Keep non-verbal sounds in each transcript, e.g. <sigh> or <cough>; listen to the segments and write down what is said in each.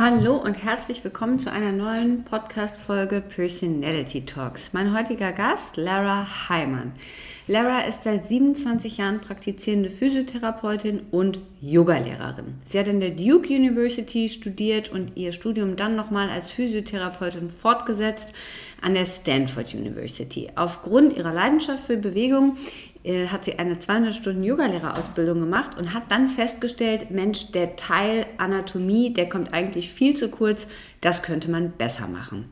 Hallo und herzlich willkommen zu einer neuen Podcast-Folge Personality Talks. Mein heutiger Gast, Lara Heimann. Lara ist seit 27 Jahren praktizierende Physiotherapeutin und Yogalehrerin. Sie hat in der Duke University studiert und ihr Studium dann nochmal als Physiotherapeutin fortgesetzt an der Stanford University. Aufgrund ihrer Leidenschaft für Bewegung hat sie eine 200 Stunden Yogalehrerausbildung gemacht und hat dann festgestellt, Mensch, der Teil Anatomie, der kommt eigentlich viel zu kurz, das könnte man besser machen.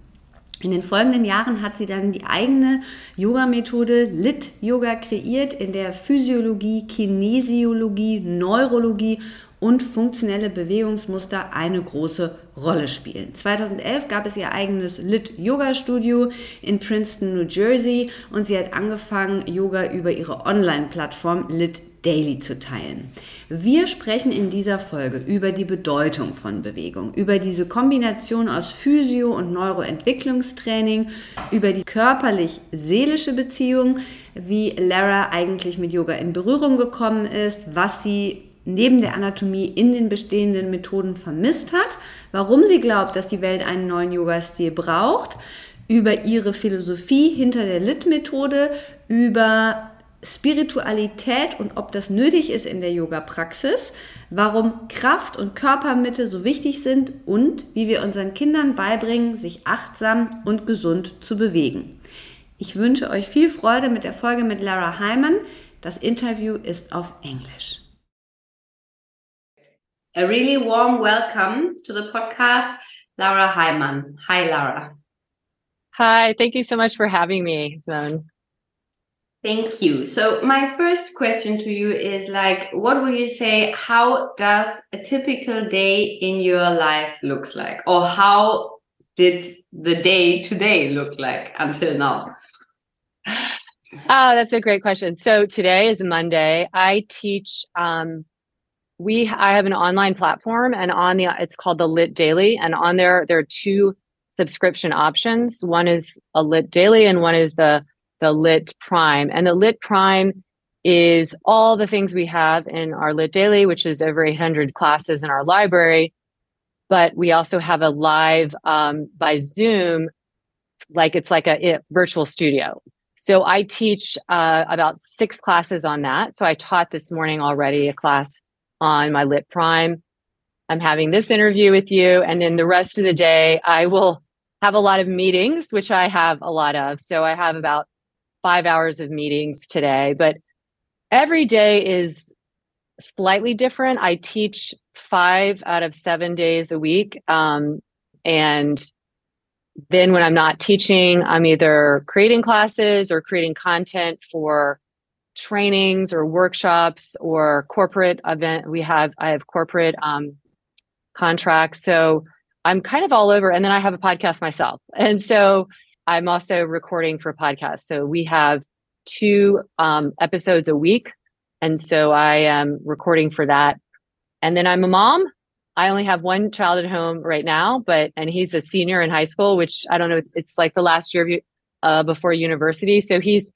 In den folgenden Jahren hat sie dann die eigene Yoga-Methode Lit Yoga kreiert, in der Physiologie, Kinesiologie, Neurologie und funktionelle Bewegungsmuster eine große Rolle spielen. 2011 gab es ihr eigenes Lit Yoga Studio in Princeton, New Jersey und sie hat angefangen, Yoga über ihre Online-Plattform Lit Daily zu teilen. Wir sprechen in dieser Folge über die Bedeutung von Bewegung, über diese Kombination aus Physio- und Neuroentwicklungstraining, über die körperlich-seelische Beziehung, wie Lara eigentlich mit Yoga in Berührung gekommen ist, was sie neben der Anatomie in den bestehenden Methoden vermisst hat, warum sie glaubt, dass die Welt einen neuen Yoga-Stil braucht, über ihre Philosophie hinter der Lit-Methode, über Spiritualität und ob das nötig ist in der Yoga-Praxis, warum Kraft und Körpermitte so wichtig sind und wie wir unseren Kindern beibringen, sich achtsam und gesund zu bewegen. Ich wünsche euch viel Freude mit der Folge mit Lara Hyman. Das Interview ist auf Englisch. A really warm welcome to the podcast, Lara Heimann. Hi, Lara. Hi, thank you so much for having me, Simone. Thank you. So my first question to you is like, what would you say? How does a typical day in your life looks like, or how did the day today look like until now? Oh, that's a great question. So today is Monday. I teach um, we I have an online platform and on the it's called the LYT Daily and on there there are two subscription options. One is a LYT Daily and one is the the LYT Prime. And the LYT Prime is all the things we have in our LYT Daily, which is over 800 classes in our library. But we also have a live um, by Zoom, like it's like a, a virtual studio. So I teach uh, about six classes on that. So I taught this morning already a class on my LYT Prime. I'm having this interview with you. And then the rest of the day, I will have a lot of meetings, which I have a lot of. So I have about five hours of meetings today, but every day is slightly different. I teach five out of seven days a week. Um, and then when I'm not teaching, I'm either creating classes or creating content for trainings or workshops or corporate event. We have I have corporate um, contracts, so I'm kind of all over. And then I have a podcast myself, <laughs> and so I'm also recording for podcasts. So we have two um, episodes a week, and so I am recording for that. And then I'm a mom. I only have one child at home right now, but and he's a senior in high school, which I don't know. It's like the last year of uh, before university, so he's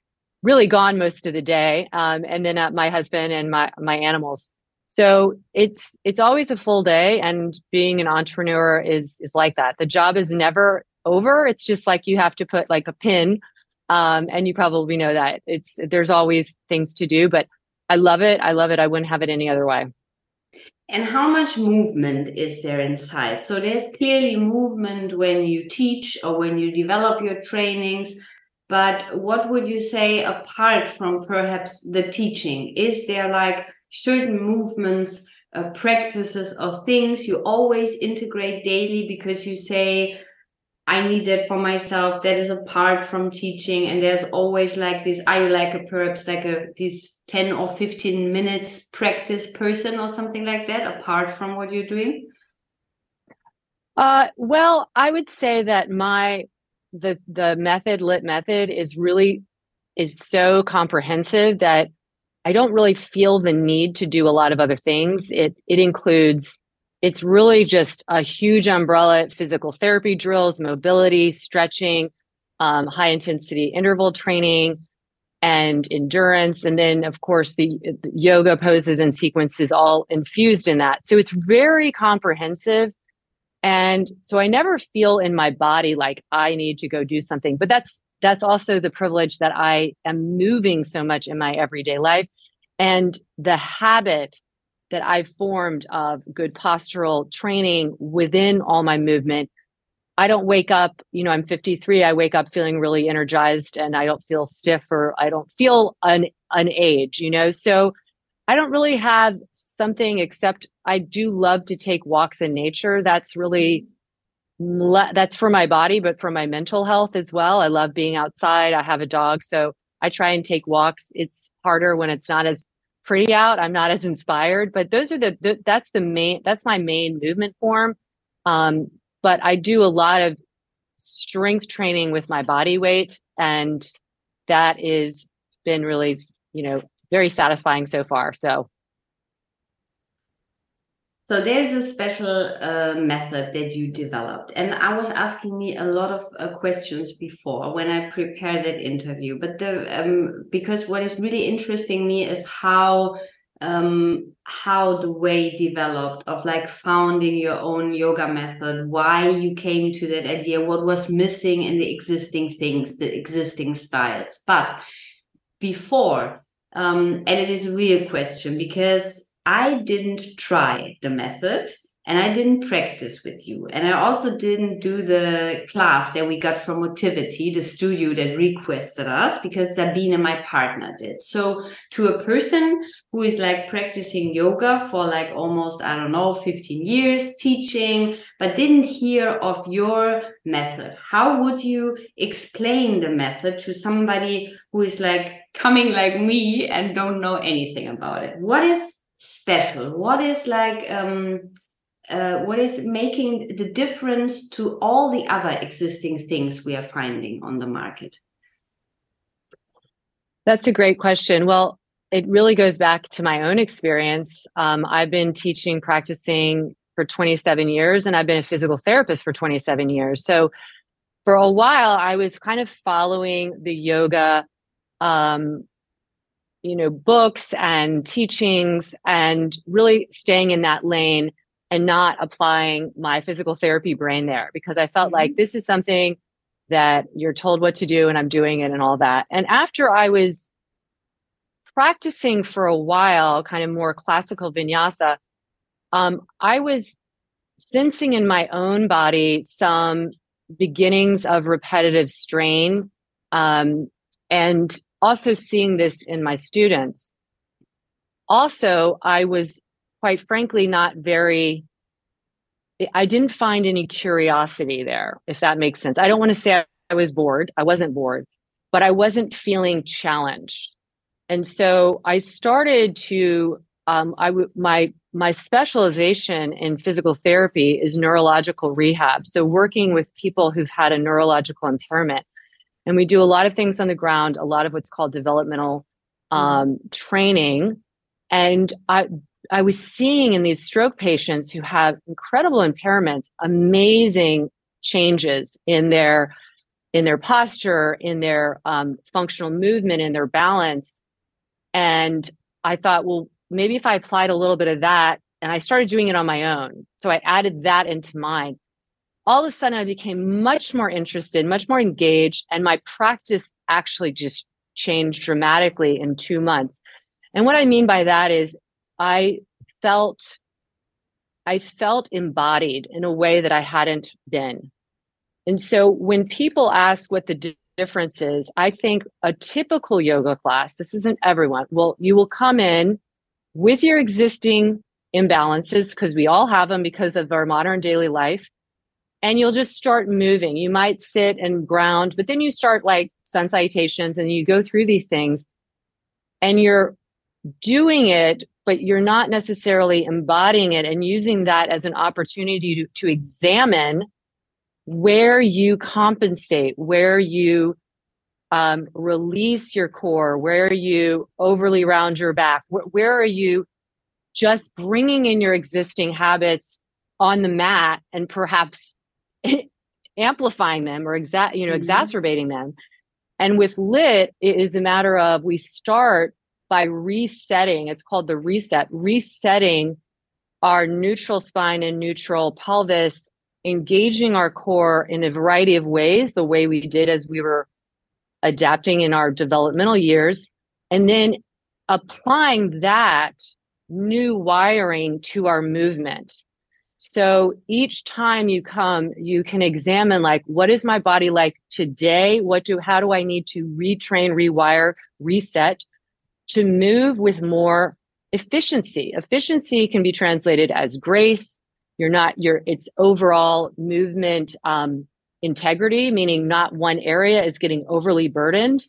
really gone most of the day. Um, and then uh, my husband and my my animals. So it's it's always a full day, and being an entrepreneur is is like that. The job is never over. It's just like you have to put like a pin, um, and you probably know that it's there's always things to do. But I love it. I love it. I wouldn't have it any other way. And how much movement is there inside? So there's clearly movement when you teach or when you develop your trainings. But what would you say apart from perhaps the teaching? Is there like certain movements, uh, practices, or things you always integrate daily because you say, I need that for myself. That is apart from teaching. And there's always like this, are you like a perhaps like a this 10 or 15 minutes practice person or something like that, apart from what you're doing? Uh, well, I would say that my the the method LYT method is really is so comprehensive that I don't really feel the need to do a lot of other things. It it includes it's really just a huge umbrella physical therapy drills, mobility, stretching, um, high intensity interval training, and endurance. And then, of course, the, the yoga poses and sequences all infused in that. So it's very comprehensive. And so I never feel in my body like I need to go do something. But that's that's also the privilege that I am moving so much in my everyday life. And the habit that I've formed of good postural training within all my movement. I don't wake up, you know, I'm 53. I wake up feeling really energized and I don't feel stiff or I don't feel an, an age, you know? So I don't really have something except I do love to take walks in nature. That's really that's for my body but for my mental health as well. I love being outside. I have a dog, so I try and take walks. It's harder when it's not as pretty out. I'm not as <laughs> inspired, but those are the, the that's the main that's my main movement form. Um, but I do a lot of strength training with my body weight, and that is been really you know very satisfying so far. So so there's a special uh, method that you developed, and I was asking me a lot of uh, questions before when I prepared that interview. But the um, because what is really interesting me is how um, how the way developed of like founding your own yoga method, why you came to that idea, what was missing in the existing things, the existing styles. But before, um, and it is a real question because I didn't try the method and I didn't practice with you. And I also didn't do the class that we got from Motivity, the studio that requested us, because Sabine, my partner, did. So, to a person who is like practicing yoga for like almost, I don't know, 15 years, teaching, but didn't hear of your method, how would you explain the method to somebody who is like coming like me and don't know anything about it? What is special? What is like um, uh, what is making the difference to all the other existing things we are finding on the market? That's a great question. Well, it really goes back to my own experience. Um, I've been teaching, practicing for 27 years, and I've been a physical therapist for 27 years. So, for a while, I was kind of following the yoga um, you know books and teachings and really staying in that lane and not applying my physical therapy brain there because i felt mm-hmm. like this is something that you're told what to do and i'm doing it and all that and after i was practicing for a while kind of more classical vinyasa um, i was sensing in my own body some beginnings of repetitive strain um, and also seeing this in my students. Also, I was quite frankly not very I didn't find any curiosity there, if that makes sense. I don't want to say I was bored. I wasn't bored, but I wasn't feeling challenged. And so I started to um, I w- my my specialization in physical therapy is neurological rehab. So working with people who've had a neurological impairment. And we do a lot of things on the ground, a lot of what's called developmental mm-hmm. um, training. And I, I was seeing in these stroke patients who have incredible impairments, amazing changes in their in their posture, in their um, functional movement, in their balance. And I thought, well, maybe if I applied a little bit of that, and I started doing it on my own. So I added that into mine all of a sudden I became much more interested, much more engaged, and my practice actually just changed dramatically in two months. And what I mean by that is I felt I felt embodied in a way that I hadn't been. And so when people ask what the d- difference is, I think a typical yoga class, this isn't everyone, well, you will come in with your existing imbalances, because we all have them because of our modern daily life. And you'll just start moving. You might sit and ground, but then you start like sun salutations and you go through these things and you're doing it, but you're not necessarily embodying it and using that as an opportunity to, to examine where you compensate, where you um, release your core, where you overly round your back, wh- where are you just bringing in your existing habits on the mat and perhaps <laughs> amplifying them or exa- you know mm-hmm. exacerbating them and with LYT it is a matter of we start by resetting it's called the reset resetting our neutral spine and neutral pelvis engaging our core in a variety of ways the way we did as we were adapting in our developmental years and then applying that new wiring to our movement. So each time you come, you can examine like, what is my body like today? What do, how do I need to retrain, rewire, reset to move with more efficiency? Efficiency can be translated as grace. You're not, you're, it's overall movement um, integrity, meaning not one area is getting overly burdened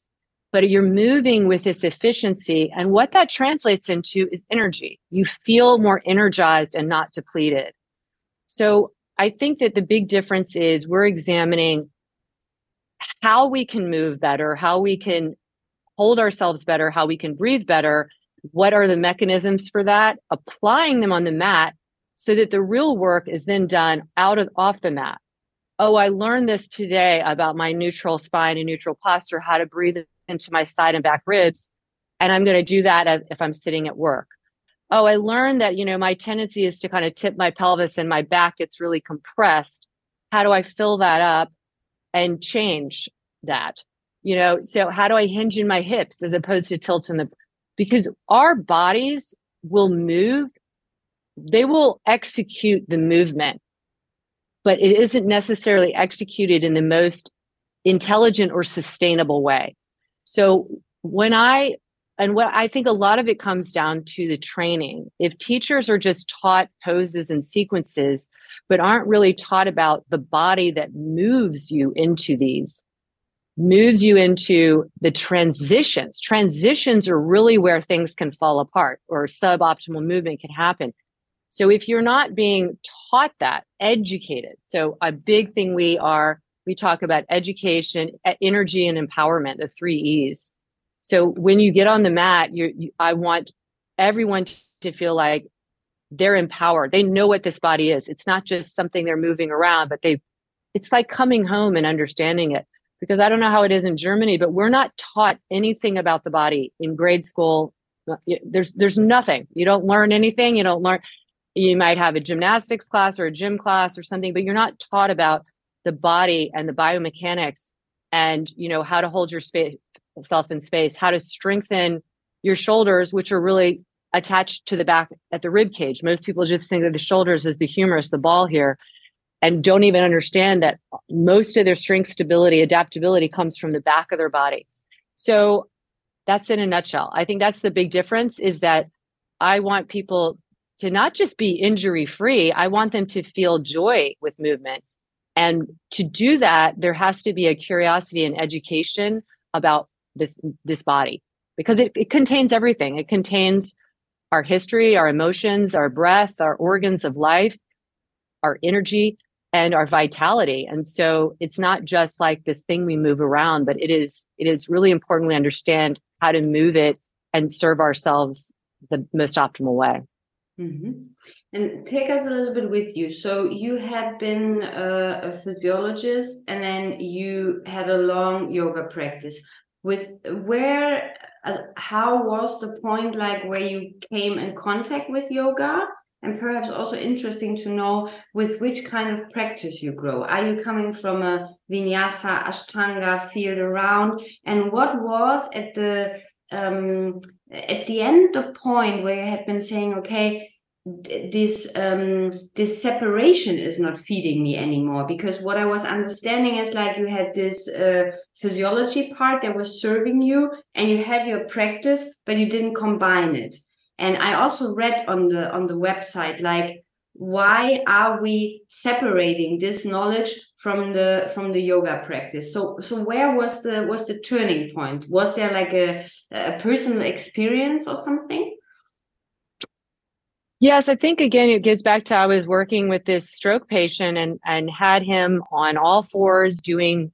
but you're moving with this efficiency. And what that translates into is energy. You feel more energized and not depleted. So I think that the big difference is we're examining how we can move better, how we can hold ourselves better, how we can breathe better. What are the mechanisms for that? Applying them on the mat so that the real work is then done out of off the mat. Oh, I learned this today about my neutral spine and neutral posture, how to breathe into my side and back ribs. And I'm going to do that if I'm sitting at work. Oh, I learned that, you know, my tendency is to kind of tip my pelvis and my back gets really compressed. How do I fill that up and change that? You know, so how do I hinge in my hips as opposed to tilt in the, because our bodies will move, they will execute the movement, but it isn't necessarily executed in the most intelligent or sustainable way. So when I, and what I think a lot of it comes down to the training. If teachers are just taught poses and sequences, but aren't really taught about the body that moves you into these, moves you into the transitions. Transitions are really where things can fall apart or suboptimal movement can happen. So if you're not being taught that, educated. So a big thing we are we talk about education, energy, and empowerment, the three E's. So when you get on the mat, you, I want everyone to feel like they're empowered. They know what this body is. It's not just something they're moving around, but they, it's like coming home and understanding it. Because I don't know how it is in Germany, but we're not taught anything about the body in grade school. Uh, there's there's nothing. You don't learn anything. You don't learn. You might have a gymnastics class or a gym class or something, but you're not taught about the body and the biomechanics and you know how to hold your space self in space how to strengthen your shoulders which are really attached to the back at the rib cage. Most people just think that the shoulders is the humerus the ball here and don't even understand that most of their strength stability adaptability comes from the back of their body. So that's in a nutshell. I think that's the big difference is that i want people to not just be injury free i want them to feel joy with movement. And to do that, there has to be a curiosity and education about this this body because it, it contains everything. It contains our history, our emotions, our breath, our organs of life, our energy, and our vitality. And so it's not just like this thing we move around, but it is it is really important we understand how to move it and serve ourselves the most optimal way. Mm-hmm. And take us a little bit with you. So you had been a, a physiologist, and then you had a long yoga practice. With where, uh, how was the point like where you came in contact with yoga? And perhaps also interesting to know with which kind of practice you grow. Are you coming from a vinyasa, ashtanga field around? And what was at the um, at the end the point where you had been saying, okay, this um this separation is not feeding me anymore because what i was understanding is like you had this uh, physiology part that was serving you and you had your practice but you didn't combine it. And i also read on the on the website like why are we separating this knowledge from the from the yoga practice? So so where was the was the turning point? Was there like a, a personal experience or something Yes, I think again it goes back to I was working with this stroke patient and and had him on all fours doing,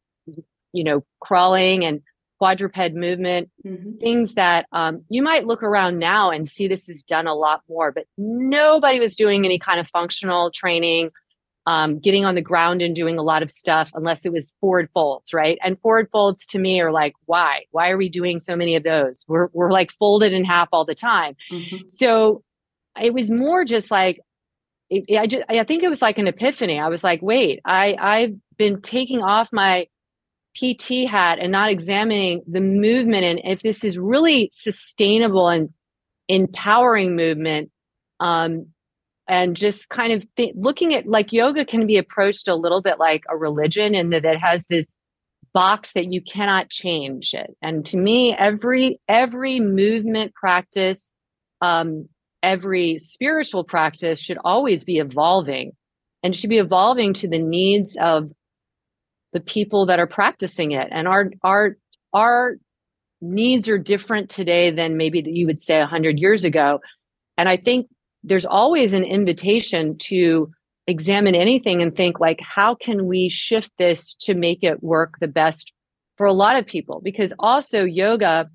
you know, crawling and quadruped movement, mm-hmm. things that um, you might look around now and see this is done a lot more, but nobody was doing any kind of functional training, um, getting on the ground and doing a lot of stuff unless it was forward folds, right? And forward folds to me are like, why? Why are we doing so many of those? We're we're like folded in half all the time. Mm-hmm. So it was more just like it, I just I think it was like an epiphany. I was like, wait, I I've been taking off my PT hat and not examining the movement and if this is really sustainable and empowering movement um, and just kind of th- looking at like yoga can be approached a little bit like a religion and that it has this box that you cannot change it and to me every every movement practice um, every spiritual practice should always be evolving and should be evolving to the needs of the people that are practicing it. And our our our needs are different today than maybe you would say 100 years ago. And i think there's always an invitation to examine anything and think like how can we shift this to make it work the best for a lot of people? Because also yoga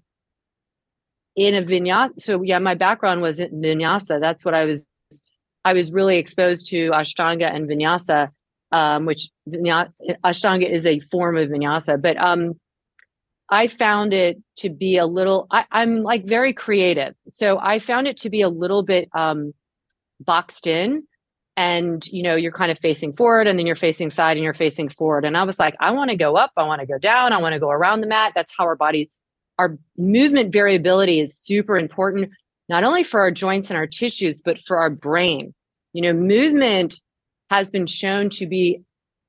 in a vinyasa. So yeah, my background was in vinyasa. That's what I was. I was really exposed to Ashtanga and Vinyasa, um, which vinyasa, Ashtanga is a form of Vinyasa. But um, I found it to be a little. I, am like very creative, so I found it to be a little bit um, boxed in. And you know, you're kind of facing forward, and then you're facing side, and you're facing forward. And I was like, I want to go up, I want to go down, I want to go around the mat. That's how our body our movement variability is super important, not only for our joints and our tissues, but for our brain. You know, movement has been shown to be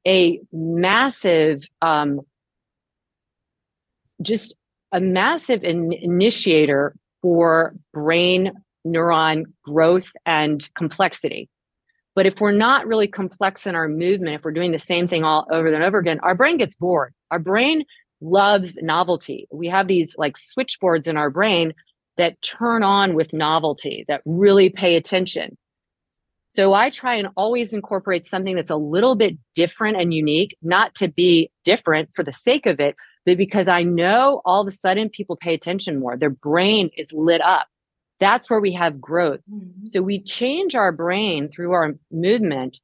a massive, um, just a massive in- initiator for brain neuron growth and complexity. But if we're not really complex in our movement, if we're doing the same thing all over and over again, our brain gets bored. Our brain loves novelty. We have these like switchboards in our brain that turn on with novelty, that really pay attention. So I try and always incorporate something that's a little bit different and unique, not to be different for the sake of it, but because I know all of a sudden people pay attention more. Their brain is lit up. That's where we have growth. Mm-hmm. So we change our brain through our movement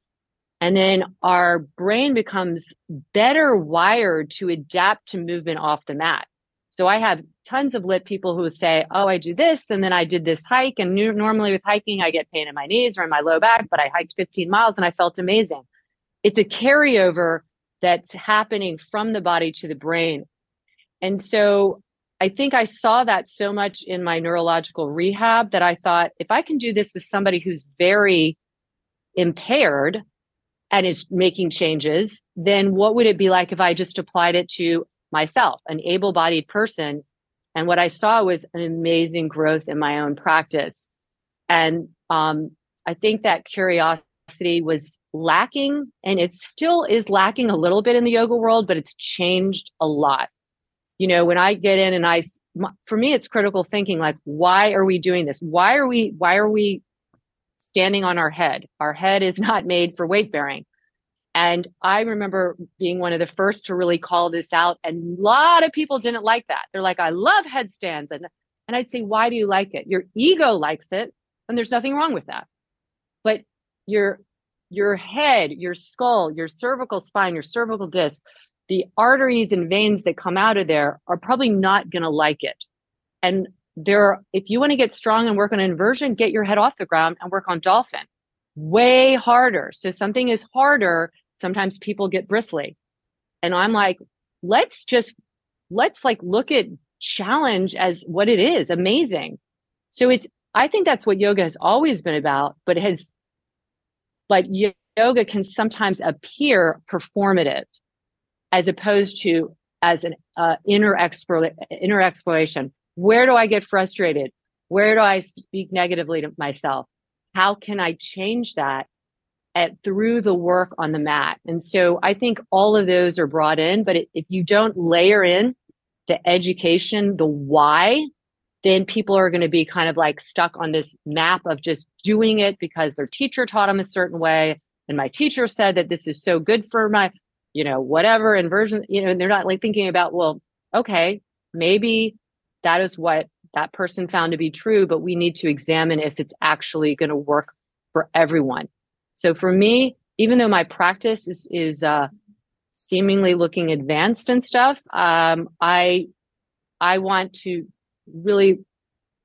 and then our brain becomes better wired to adapt to movement off the mat. So I have tons of LYT people who say, Oh, I do this. And then I did this hike. And normally with hiking, I get pain in my knees or in my low back, but I hiked 15 miles and I felt amazing. It's a carryover that's happening from the body to the brain. And so I think I saw that so much in my neurological rehab that I thought if I can do this with somebody who's very impaired, and is making changes, then what would it be like if I just applied it to myself, an able bodied person? And what I saw was an amazing growth in my own practice. And um, I think that curiosity was lacking, and it still is lacking a little bit in the yoga world, but it's changed a lot. You know, when I get in and I, for me, it's critical thinking like, why are we doing this? Why are we, why are we standing on our head. Our head is <laughs> not made for weight bearing. And I remember being one of the first to really call this out. And a lot of people didn't like that. They're like, I love headstands. And, and I'd say, why do you like it? Your ego likes it. And there's nothing wrong with that. But your, your head, your skull, your cervical spine, your cervical disc, the arteries and veins that come out of there are probably not going to like it. And there are, if you want to get strong and work on inversion get your head off the ground and work on dolphin. Way harder. So something is harder sometimes people get bristly. And i'm like let's just let's like look at challenge as what it is. Amazing. So it's I think that's what yoga has always been about, but it has like yoga can sometimes appear performative as opposed to as an uh, inner inner exploration. Where do I get frustrated? Where do I speak negatively to myself? How can I change that at through the work on the mat? And so I think all of those are brought in, but if you don't layer in the education, the why, then people are going to be kind of like stuck on this map of just doing it because their teacher taught them a certain way. And my teacher said that this is so good for my, you know, whatever inversion, you know, and they're not like thinking about, well, okay, maybe that is what that person found to be true, but we need to examine if it's actually going to work for everyone. So for me, even though my practice is, is uh, seemingly looking advanced and stuff, um, I I want to really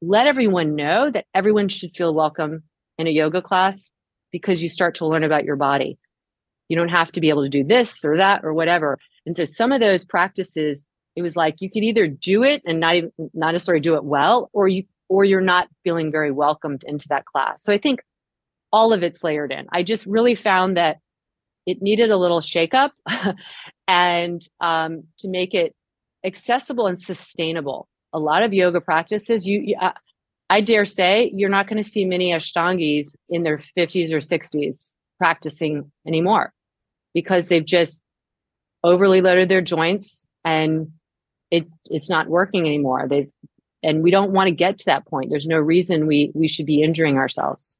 let everyone know that everyone should feel welcome in a yoga class because you start to learn about your body. You don't have to be able to do this or that or whatever. And so some of those practices, it was like you could either do it and not even not necessarily do it well, or you or you're not feeling very welcomed into that class. So I think all of it's layered in. I just really found that it needed a little shakeup <laughs> and um, to make it accessible and sustainable a lot of yoga practices, you, you uh, I dare say, you're not going to see many Ashtangis in their 50s or 60s practicing anymore because they've just overly loaded their joints and it it's not working anymore. They've and we don't want to get to that point. There's no reason we we should be injuring ourselves.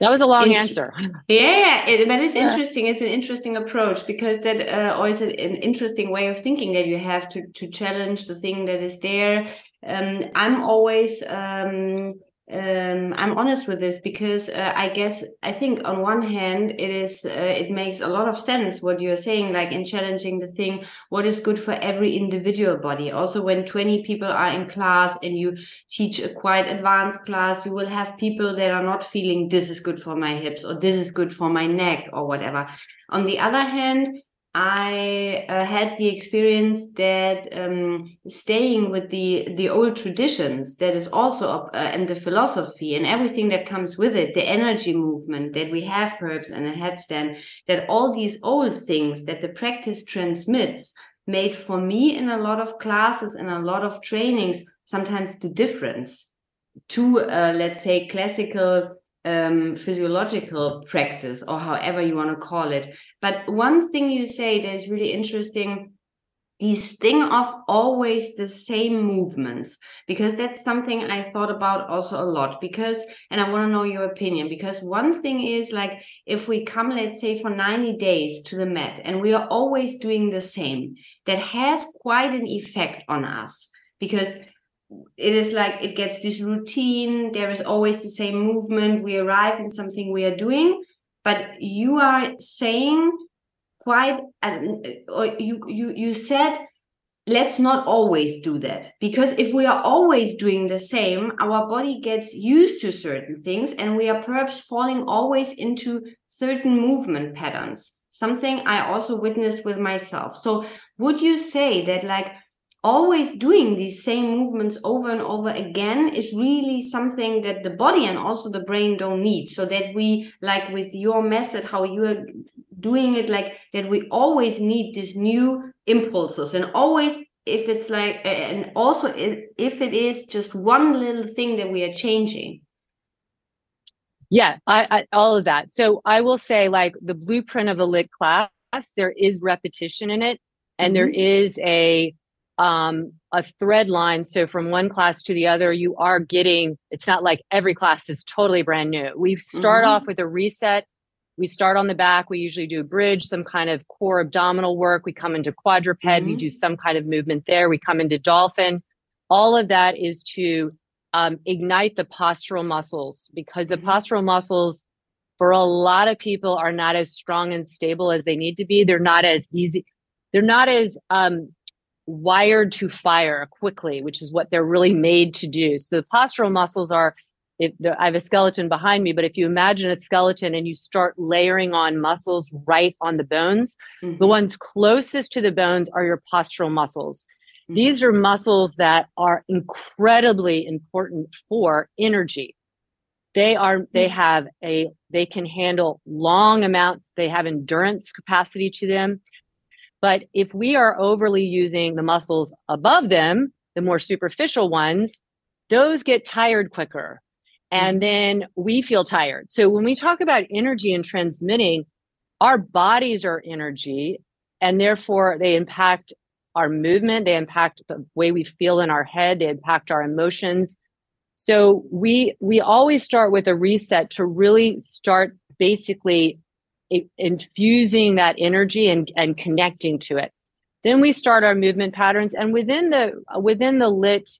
That was a long answer. <laughs> Yeah, it, but it's yeah. interesting. It's an interesting approach because that uh, always an, an interesting way of thinking that you have to to challenge the thing that is there. Um, I'm always um, um, I'm honest with this because uh, I guess I think on one hand it is uh, it makes a lot of sense what you're saying like in challenging the thing what is good for every individual body. Also when 20 people are in class and you teach a quite advanced class you will have people that are not feeling this is good for my hips or this is good for my neck or whatever. On the other hand I uh, had the experience that um, staying with the the old traditions that is also uh, and the philosophy and everything that comes with it, the energy movement that we have perhaps and a headstand, that all these old things that the practice transmits made for me in a lot of classes and a lot of trainings sometimes the difference to uh, let's say classical um, physiological practice or however you want to call it. But one thing you say that is really interesting is thing of always the same movements because that's something i thought about also a lot because and i want to know your opinion because one thing is like if we come let's say for 90 days to the mat and we are always doing the same that has quite an effect on us because it is like it gets this routine. There is always the same movement. We arrive in something we are doing but you are saying quite uh, or you you you said let's not always do that. Because if we are always doing the same our body gets used to certain things and we are perhaps falling always into certain movement patterns. Something i also witnessed with myself. So would you say that like always doing these same movements over and over again is really something that the body and also the brain don't need. So that we like with your method how you are doing it like that we always need these new impulses. And always if it's like and also if it is just one little thing that we are changing. Yeah I, I all of that. So i will say like the blueprint of a LYT class there is repetition in it. And mm-hmm. there is a um, a thread line. So from one class to the other, you are getting, it's not like every class is totally brand new. We start mm-hmm. off with a reset. We start on the back. We usually do a bridge, some kind of core abdominal work. We come into quadruped. Mm-hmm. We do some kind of movement there. We come into dolphin. All of that is to um, ignite the postural muscles because the mm-hmm. postural muscles for a lot of people are not as strong and stable as they need to be. They're not as easy. They're not as um, wired to fire quickly, which is what they're really made to do. So the postural muscles are if the, I have a skeleton behind me, but if you imagine a skeleton and you start layering on muscles right on the bones, mm-hmm. the ones closest to the bones are your postural muscles. Mm-hmm. These are muscles that are incredibly important for energy. They are, they mm-hmm. have a, they can handle long amounts, they have endurance capacity to them. But if we are overly using the muscles above them, the more superficial ones, those get tired quicker. And mm-hmm. then we feel tired. So when we talk about energy and transmitting, our bodies are energy and therefore they impact our movement, they impact the way we feel in our head, they impact our emotions. So we we always start with a reset to really start basically infusing that energy and, and connecting to it. Then we start our movement patterns, and within the within the LYT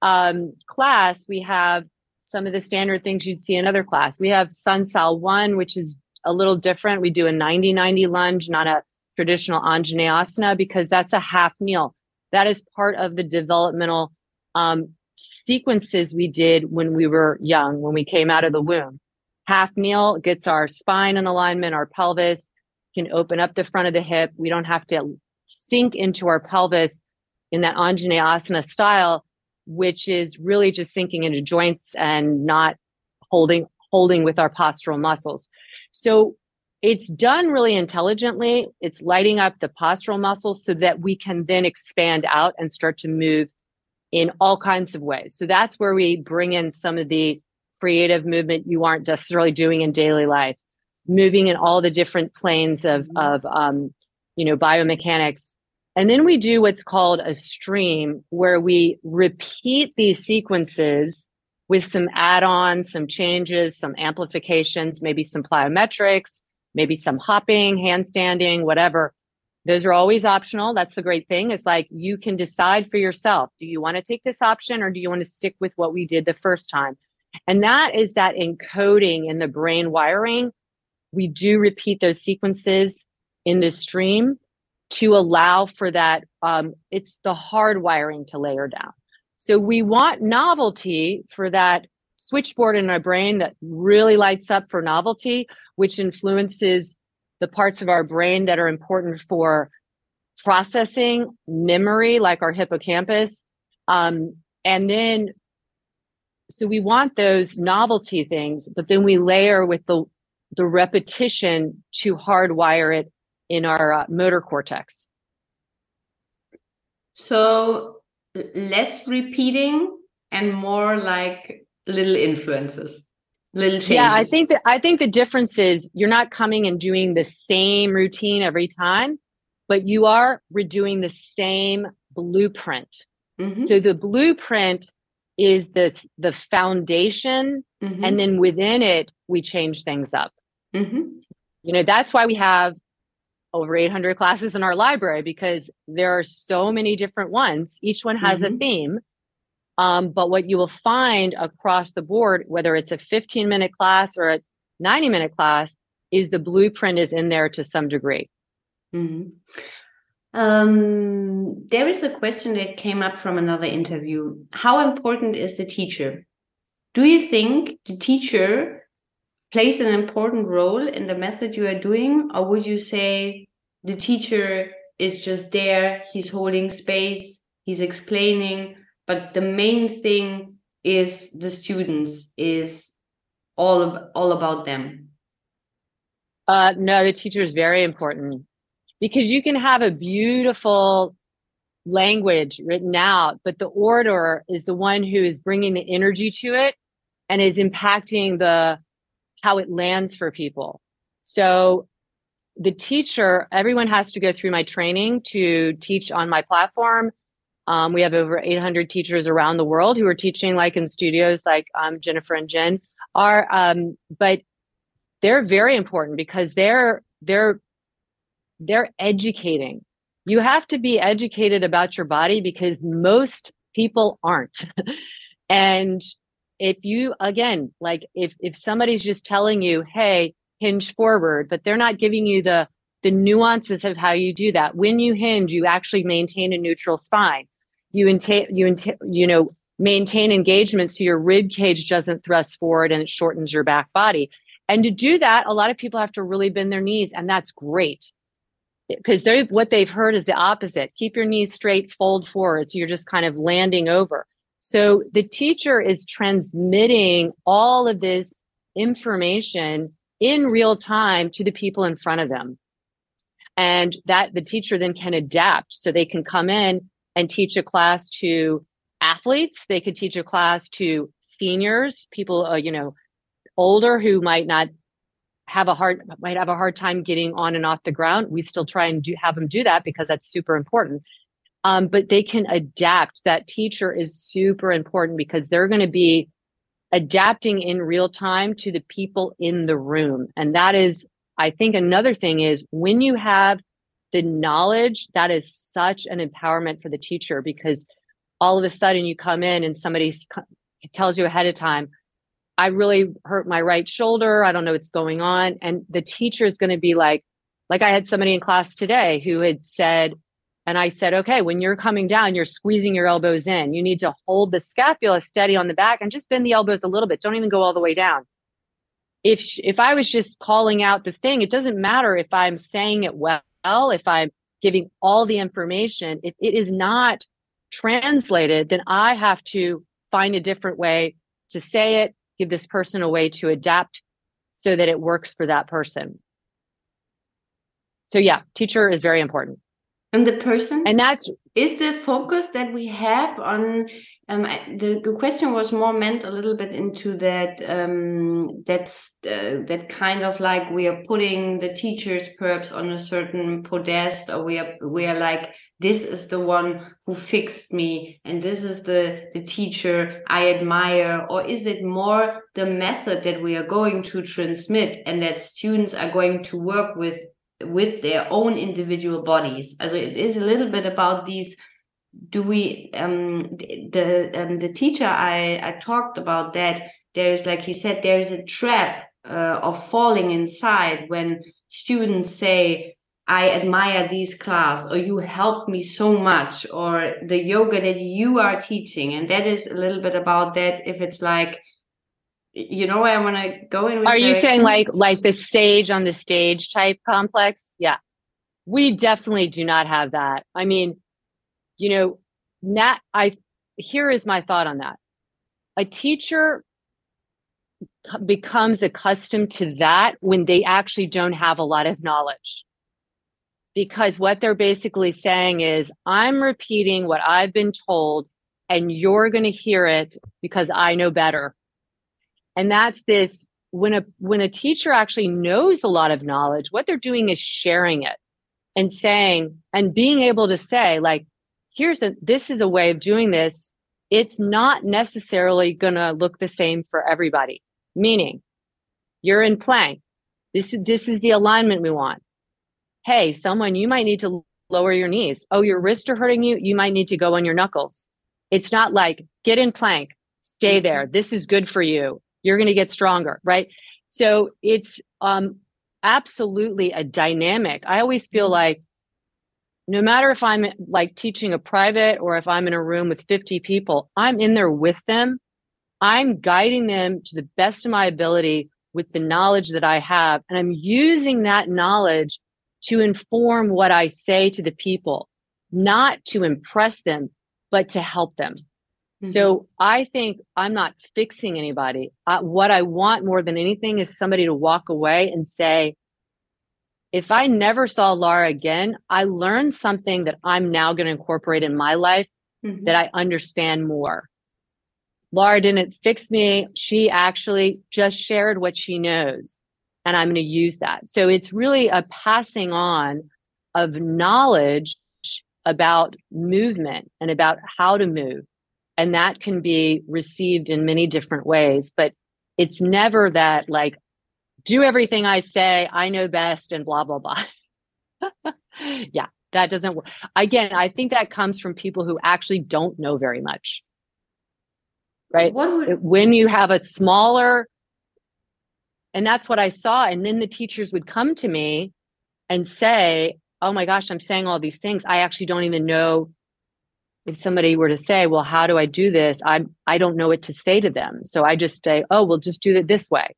um, class, we have some of the standard things you'd see in other class. We have Sun Sal One, which is a little different. We do a 90-90 lunge, not a traditional Anjaneyasana, because that's a half kneel. That is part of the developmental um, sequences we did when we were young, when we came out of the womb. Half kneel gets our spine in alignment, our pelvis can open up the front of the hip. We don't have to sink into our pelvis in that Anjaneyasana style, which is really just sinking into joints and not holding holding with our postural muscles. So it's done really intelligently. It's lighting up the postural muscles so that we can then expand out and start to move in all kinds of ways. So that's where we bring in some of the creative movement you aren't necessarily doing in daily life, moving in all the different planes of, mm-hmm. of um, you know, biomechanics. And then we do what's called a stream where we repeat these sequences with some add-ons, some changes, some amplifications, maybe some plyometrics, maybe some hopping, handstanding, whatever. Those are always optional. That's the great thing. It's like you can decide for yourself. Do you want to take this option or do you want to stick with what we did the first time? And that is that encoding in the brain wiring. We do repeat those sequences in the stream to allow for that. Um, it's the hard wiring to layer down. So we want novelty for that switchboard in our brain that really lights up for novelty, which influences the parts of our brain that are important for processing memory, like our hippocampus. Um, and then so we want those novelty things, but then we layer with the the repetition to hardwire it in our uh, motor cortex. So less repeating and more like little influences, little changes. Yeah, I think that I think the difference is you're not coming and doing the same routine every time, but you are redoing the same blueprint. Mm-hmm. So the blueprint is the the foundation mm-hmm. and then within it we change things up mm-hmm. you know that's why we have over 800 classes in our library because there are so many different ones each one has mm-hmm. a theme um, but what you will find across the board whether it's a 15 minute class or a 90 minute class is the blueprint is in there to some degree mm-hmm. Um, there is a question that came up from another interview. How important is the teacher? Do you think the teacher plays an important role in the method you are doing, or would you say the teacher is just there, he's holding space, he's explaining, but the main thing is the students, is all, all about them? Uh, no, the teacher is very important because you can have a beautiful language written out, but the orator is the one who is bringing the energy to it and is impacting the how it lands for people. So the teacher, everyone has to go through my training to teach on my platform. Um, we have over 800 teachers around the world who are teaching, like in studios, like um, Jennifer and Jen are. Um, but they're very important because they're they're they're educating. You have to be educated about your body because most people aren't. <laughs> and if you again, like if if somebody's just telling you, "Hey, hinge forward," but they're not giving you the the nuances of how you do that. When you hinge, you actually maintain a neutral spine. You inta- you inta- you know maintain engagement so your rib cage doesn't thrust forward and it shortens your back body. And to do that, a lot of people have to really bend their knees, and that's great. Because they what they've heard is the opposite. Keep your knees straight, fold forward. So you're just kind of landing over. So the teacher is transmitting all of this information in real time to the people in front of them. And that the teacher then can adapt so they can come in and teach a class to athletes. They could teach a class to seniors, people, uh, you know, older who might not have a hard might have a hard time getting on and off the ground we still try and do have them do that because that's super important. Um, but they can adapt. That teacher is super important because they're going to be adapting in real time to the people in the room. And that is i think another thing is when you have the knowledge that is such an empowerment for the teacher because all of a sudden you come in and somebody tells you ahead of time I really hurt my right shoulder. I don't know what's going on. And the teacher is going to be like, like I had somebody in class today who had said, and I said, okay, when you're coming down, you're squeezing your elbows in. You need to hold the scapula steady on the back and just bend the elbows a little bit. Don't even go all the way down. If if I was just calling out the thing, it doesn't matter if I'm saying it well, if I'm giving all the information. If it is not translated, then I have to find a different way to say it, give this person a way to adapt so that it works for that person. So yeah, teacher is very important. And the person? And that's is the focus that we have on um, the, the question was more meant a little bit into that um, that's uh, that kind of like we are putting the teachers perhaps on a certain podest or we are we are like this is the one who fixed me and this is the the teacher i admire. Or is it more the method that we are going to transmit and that students are going to work with with their own individual bodies also it is a little bit about these do we um the um, the teacher i i talked about that there's like he said there's a trap uh, of falling inside when students say I admire these class or you helped me so much or the yoga that you are teaching. And that is a little bit about that. If it's like, you know I want to go in. Are you saying like, like the stage on the stage type complex? Yeah. We definitely do not have that. I mean, you know, Nat, I, here is my thought on that. A teacher becomes accustomed to that when they actually don't have a lot of knowledge because what they're basically saying is, I'm repeating what I've been told, and you're going to hear it because I know better. And that's this when a when a teacher actually knows a lot of knowledge, what they're doing is sharing it and saying and being able to say like here's a this is a way of doing this it's not necessarily going to look the same for everybody meaning you're in plank this is this is the alignment we want hey, someone, you might need to lower your knees. Oh, your wrists are hurting you. You might need to go on your knuckles. It's not like get in plank, stay mm-hmm. there. This is good for you. You're going to get stronger, right? So it's um, absolutely a dynamic. I always feel mm-hmm. like no matter if I'm like teaching a private or if I'm in a room with 50 people, I'm in there with them. I'm guiding them to the best of my ability with the knowledge that I have. And I'm using that knowledge to inform what I say to the people, not to impress them, but to help them. Mm-hmm. So I think I'm not fixing anybody. Uh, what I want more than anything is somebody to walk away and say, if I never saw Lara again, I learned something that I'm now going to incorporate in my life mm-hmm. that I understand more. Lara didn't fix me. She actually just shared what she knows and I'm going to use that. So it's really a passing on of knowledge about movement and about how to move. And that can be received in many different ways, but it's never that like, do everything I say, I know best, and blah, blah, blah. <laughs> yeah, that doesn't work. Again, I think that comes from people who actually don't know very much. Right? Would- when you have a smaller and that's what I saw. And then the teachers would come to me and say, Oh my gosh, I'm saying all these things. I actually don't even know if somebody were to say, Well, how do I do this? I'm I don't know what to say to them. So I just say, Oh, we'll just do it this way.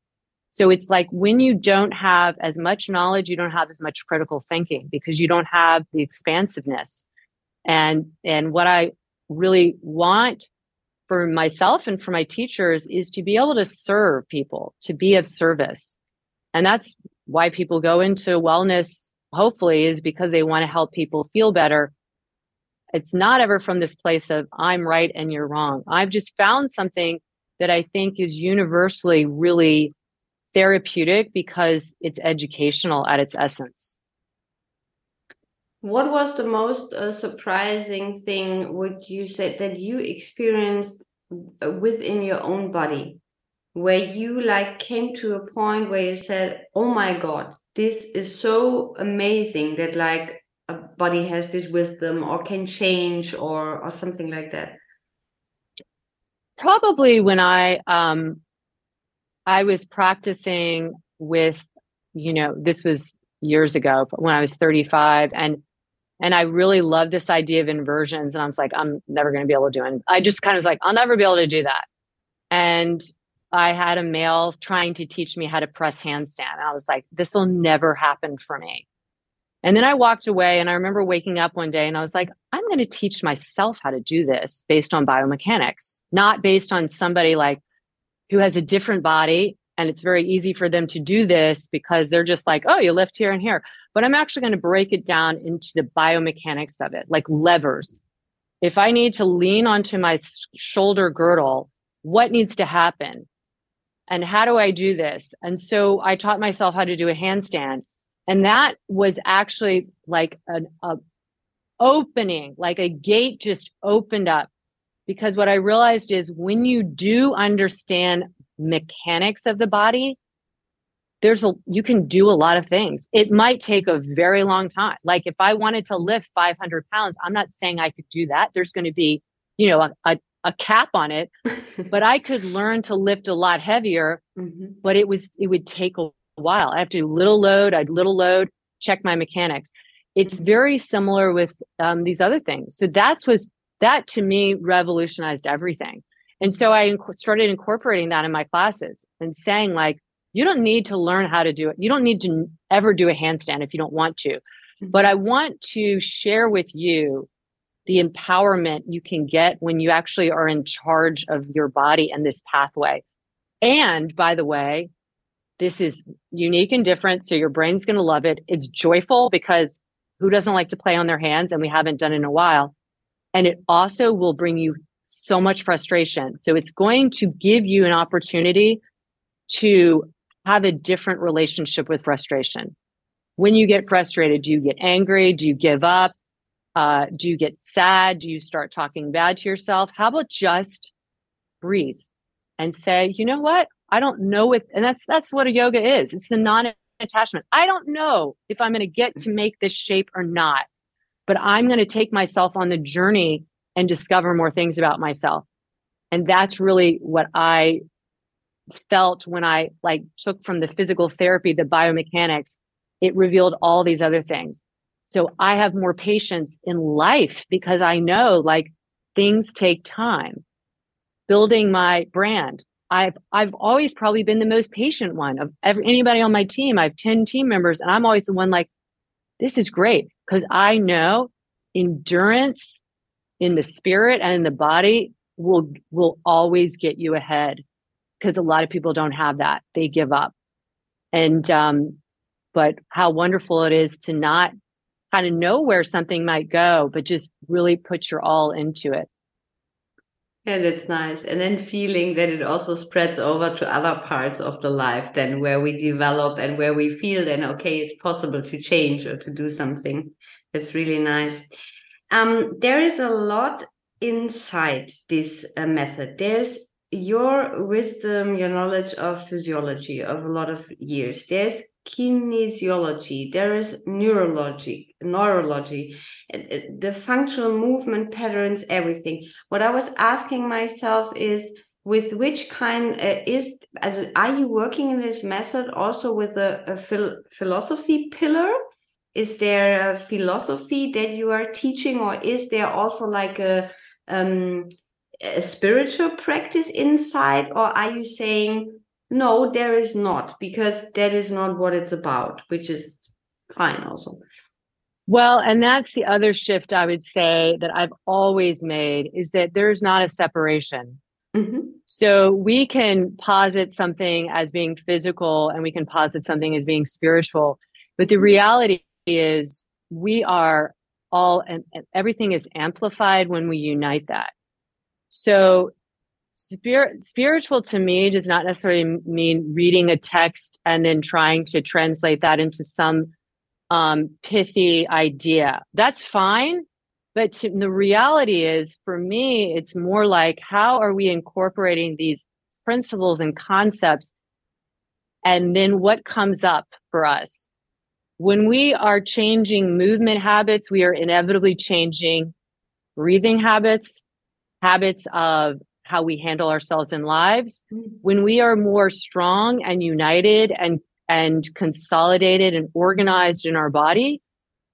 So it's like when you don't have as much knowledge, you don't have as much critical thinking because you don't have the expansiveness. And and what I really want for myself and for my teachers is to be able to serve people, to be of service. And that's why people go into wellness, hopefully, is because they want to help people feel better. It's not ever from this place of I'm right and you're wrong. I've just found something that I think is universally really therapeutic because it's educational at its essence. What was the most uh, surprising thing would you say that you experienced uh, within your own body where you like came to a point where you said oh my god this is so amazing that like body has this wisdom or can change or or something like that probably when i um I was practicing with, you know, this was years ago when I was 35 and and I really loved this idea of inversions. And I was like, I'm never going to be able to do it. And I just kind of was like, I'll never be able to do that. And I had a male trying to teach me how to press handstand. And I was like, this will never happen for me. And then I walked away and I remember waking up one day and I was like, I'm going to teach myself how to do this based on biomechanics, not based on somebody like who has a different body and it's very easy for them to do this because they're just like, oh, you lift here and here. But I'm actually going to break it down into the biomechanics of it, like levers. If I need to lean onto my shoulder girdle, what needs to happen? And how do I do this? And so I taught myself how to do a handstand. And that was actually like an a opening, like a gate just opened up because what I realized is when you do understand mechanics of the body, there's a you can do a lot of things. It might take a very long time. Like if I wanted to lift 500 pounds, I'm not saying I could do that. There's going to be, you know, a, a, a cap on it, <laughs> but I could learn to lift a lot heavier. Mm-hmm. But it was it would take a while. I have to do little load, I'd little load, check my mechanics. It's mm-hmm. very similar with um, these other things. So that's was that to me revolutionized everything. And so I inc- started incorporating that in my classes and saying, like, you don't need to learn how to do it. You don't need to ever do a handstand if you don't want to. Mm-hmm. But I want to share with you the empowerment you can get when you actually are in charge of your body and this pathway. And by the way, this is unique and different. So your brain's going to love it. It's joyful because who doesn't like to play on their hands? And we haven't done in a while. And it also will bring you so much frustration. So it's going to give you an opportunity to have a different relationship with frustration. When you get frustrated, do you get angry? Do you give up? Uh, do you get sad? Do you start talking bad to yourself? How about just breathe and say, you know what? I don't know if, and that's that's what a yoga is. It's the non-attachment. I don't know if I'm going to get to make this shape or not but I'm going to take myself on the journey and discover more things about myself. And that's really what I felt when I like took from the physical therapy, the biomechanics, it revealed all these other things. So I have more patience in life because I know like things take time. Building my brand. I've I've always probably been the most patient one of every, anybody on my team. I have 10 team members and I'm always the one like this is great because I know endurance in the spirit and in the body will will always get you ahead because a lot of people don't have that. They give up. And um but how wonderful it is to not kind of know where something might go but just really put your all into it yeah, that's nice. And then feeling that it also spreads over to other parts of the life then where we develop and where we feel then, okay, it's possible to change or to do something. That's really nice. Um, there is a lot inside this uh, method. There's your wisdom, your knowledge of physiology of a lot of years. There's kinesiology, there is neurology, neurology, the functional movement patterns, everything. What I was asking myself is with which kind uh, is are you working in this method also with a, a phil philosophy pillar is there a philosophy that you are teaching or is there also like a um a spiritual practice inside or are you saying no, there is not, because that is not what it's about, which is fine also. Well, and that's the other shift I would say that I've always made is that there's not a separation. Mm-hmm. So we can posit something as being physical and we can posit something as being spiritual. But the reality is we are all and everything is amplified when we unite that. So spirit spiritual to me does not necessarily mean reading a text and then trying to translate that into some um, pithy idea. That's fine. But to, the reality is, for me, it's more like how are we incorporating these principles and concepts? And then what comes up for us? When we are changing movement habits, we are inevitably changing breathing habits, habits of how we handle ourselves in lives. Mm-hmm. When we are more strong and united and and consolidated and organized in our body,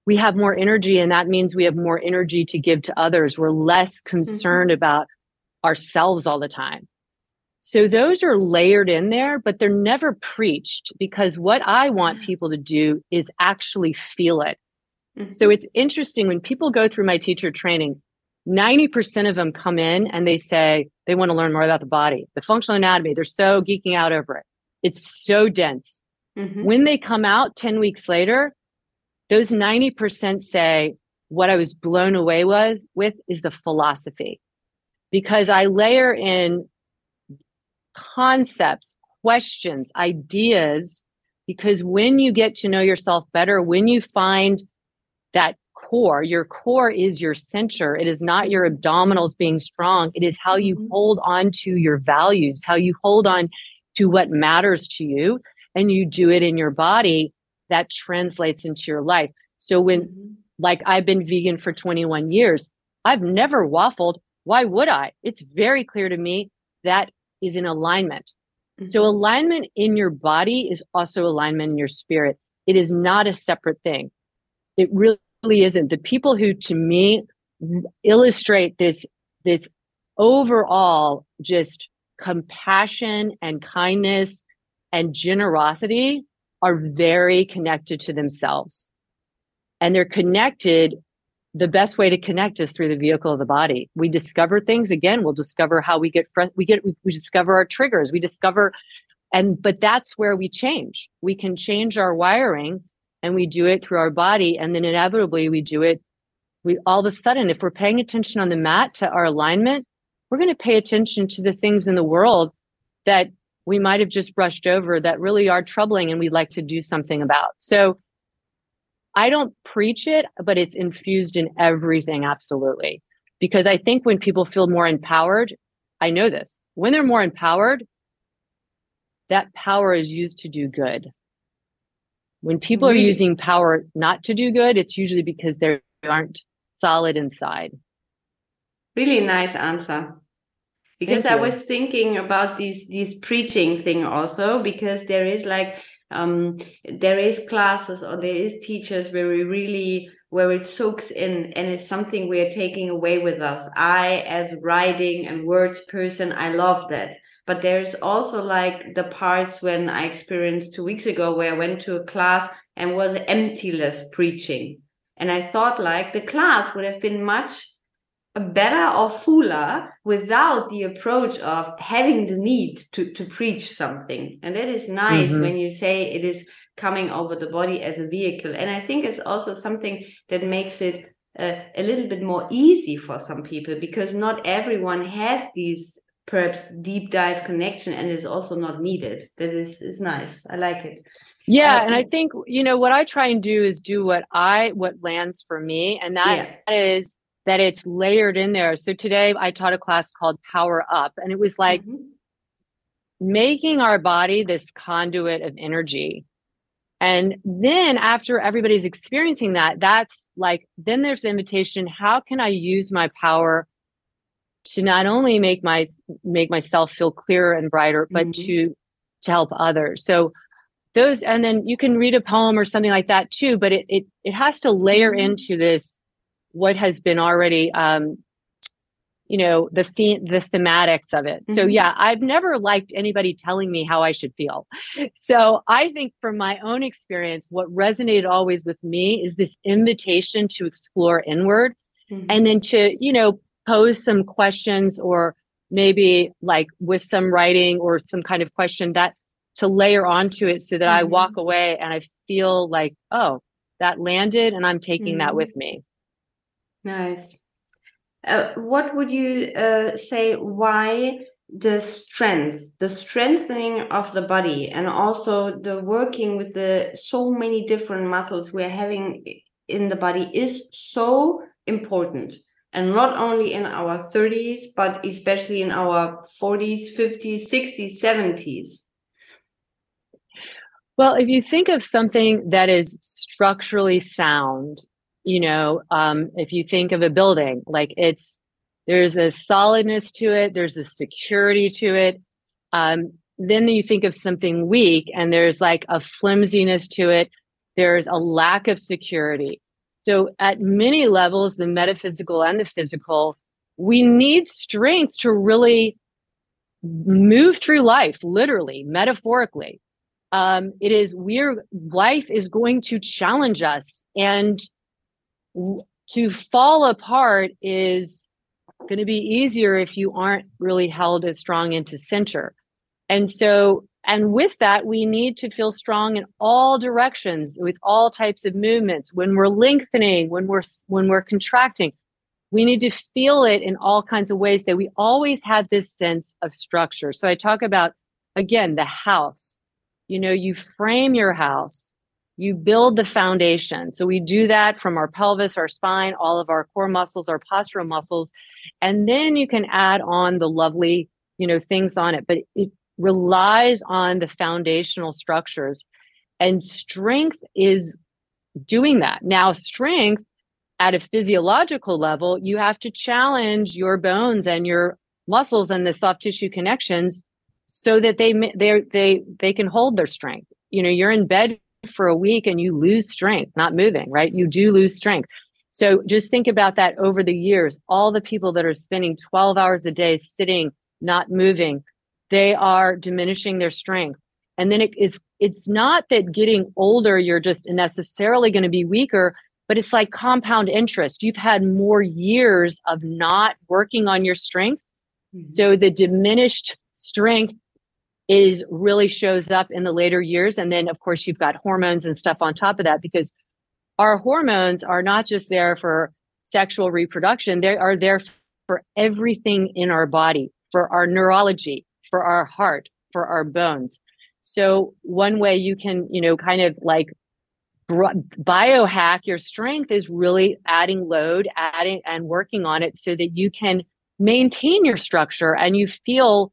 we have more energy and that means we have more energy to give to others. We're less concerned mm-hmm. about ourselves all the time. So those are layered in there, but they're never preached because what I want people to do is actually feel it. Mm-hmm. So it's interesting when people go through my teacher training, 90% of them come in and they say they want to learn more about the body, the functional anatomy. They're so geeking out over it. It's so dense. Mm-hmm. When they come out 10 weeks later, those 90% say what I was blown away was with is the philosophy. Because I layer in concepts, questions, ideas, because when you get to know yourself better, when you find that core, your core is your center. It is not your abdominals being strong. It is how you mm-hmm. hold on to your values, how you hold on to what matters to you and you do it in your body, that translates into your life. So when, mm-hmm. like, I've been vegan for 21 years, I've never waffled. Why would I? It's very clear to me that is in alignment. Mm-hmm. So alignment in your body is also alignment in your spirit. It is not a separate thing. It really isn't. The people who, to me, illustrate this this overall just compassion and kindness and generosity are very connected to themselves. And they're connected. The best way to connect is through the vehicle of the body. We discover things again. We'll discover how we get, we get, we discover our triggers. We discover, and, but that's where we change. We can change our wiring and we do it through our body. And then inevitably we do it. We all of a sudden, if we're paying attention on the mat to our alignment, we're going to pay attention to the things in the world that we might have just brushed over that really are troubling and we'd like to do something about. So I don't preach it, but it's infused in everything, absolutely. Because I think when people feel more empowered, I know this, when they're more empowered, that power is used to do good. When people really? are using power not to do good, it's usually because they aren't solid inside. Really nice answer because I was thinking about these these preaching thing also because there is like um there is classes or there is teachers where we really where it soaks in and it's something we are taking away with us. I as writing and words person, I love that. But there's also like the parts when I experienced two weeks ago where I went to a class and was emptyless preaching. And I thought like the class would have been much better or fuller without the approach of having the need to, to preach something. And that is nice mm-hmm. when you say it is coming over the body as a vehicle. And I think it's also something that makes it uh, a little bit more easy for some people because not everyone has these perhaps deep dive connection and is also not needed that is is nice i like it yeah um, and i think you know what i try and do is do what i what lands for me and that yeah. is that it's layered in there. So today I taught a class called Power Up, and it was like mm-hmm. making our body this conduit of energy. And then after everybody's experiencing that, that's like, then there's the invitation. How can I use my power to not only make my make myself feel clearer and brighter, but mm-hmm. to to help others? So those, and then you can read a poem or something like that too, but it it it has to layer mm-hmm. into this what has been already um, you know the the, the thematics of it. Mm-hmm. So yeah, I've never liked anybody telling me how I should feel. So I think from my own experience, what resonated always with me is this invitation to explore inward, mm-hmm. and then to you know pose some questions or maybe like with some writing or some kind of question that to layer onto it so that mm-hmm. I walk away and I feel like, oh, that landed and I'm taking mm-hmm. that with me. Nice. Uh, what would you uh, say why the strength the strengthening of the body and also the working with the so many different muscles we're having in the body is so important and not only in our 30s but especially in our 40s 50s 60s 70s well if you think of something that is structurally sound you know um, if you think of a building like it's there's a solidness to it there's a security to it um, then you think of something weak and there's like a flimsiness to it. There's a lack of security so at many levels the metaphysical and the physical we need strength to really move through life literally metaphorically um, it is we're life is going to challenge us and to fall apart is going to be easier if you aren't really held as strong into center. And so, and with that, we need to feel strong in all directions with all types of movements. When we're lengthening, when we're when we're contracting, we need to feel it in all kinds of ways that we always have this sense of structure. So I talk about again the house. You know, you frame your house you build the foundation. So we do that from our pelvis, our spine, all of our core muscles, our postural muscles, and then you can add on the lovely, you know, things on it. But it relies on the foundational structures, and strength is doing that. Now, strength at a physiological level, you have to challenge your bones and your muscles and the soft tissue connections so that they they they they can hold their strength. You know, you're in bed for a week and you lose strength, not moving, right? You do lose strength. So just think about that over the years. All the people that are spending 12 hours a day sitting, not moving, they are diminishing their strength. And then it is it's not that getting older you're just necessarily going to be weaker, but it's like compound interest. You've had more years of not working on your strength. Mm-hmm. So the diminished strength is really shows up in the later years and then of course you've got hormones and stuff on top of that because our hormones are not just there for sexual reproduction they are there for everything in our body for our neurology for our heart for our bones so one way you can you know kind of like biohack your strength is really adding load adding and working on it so that you can maintain your structure and you feel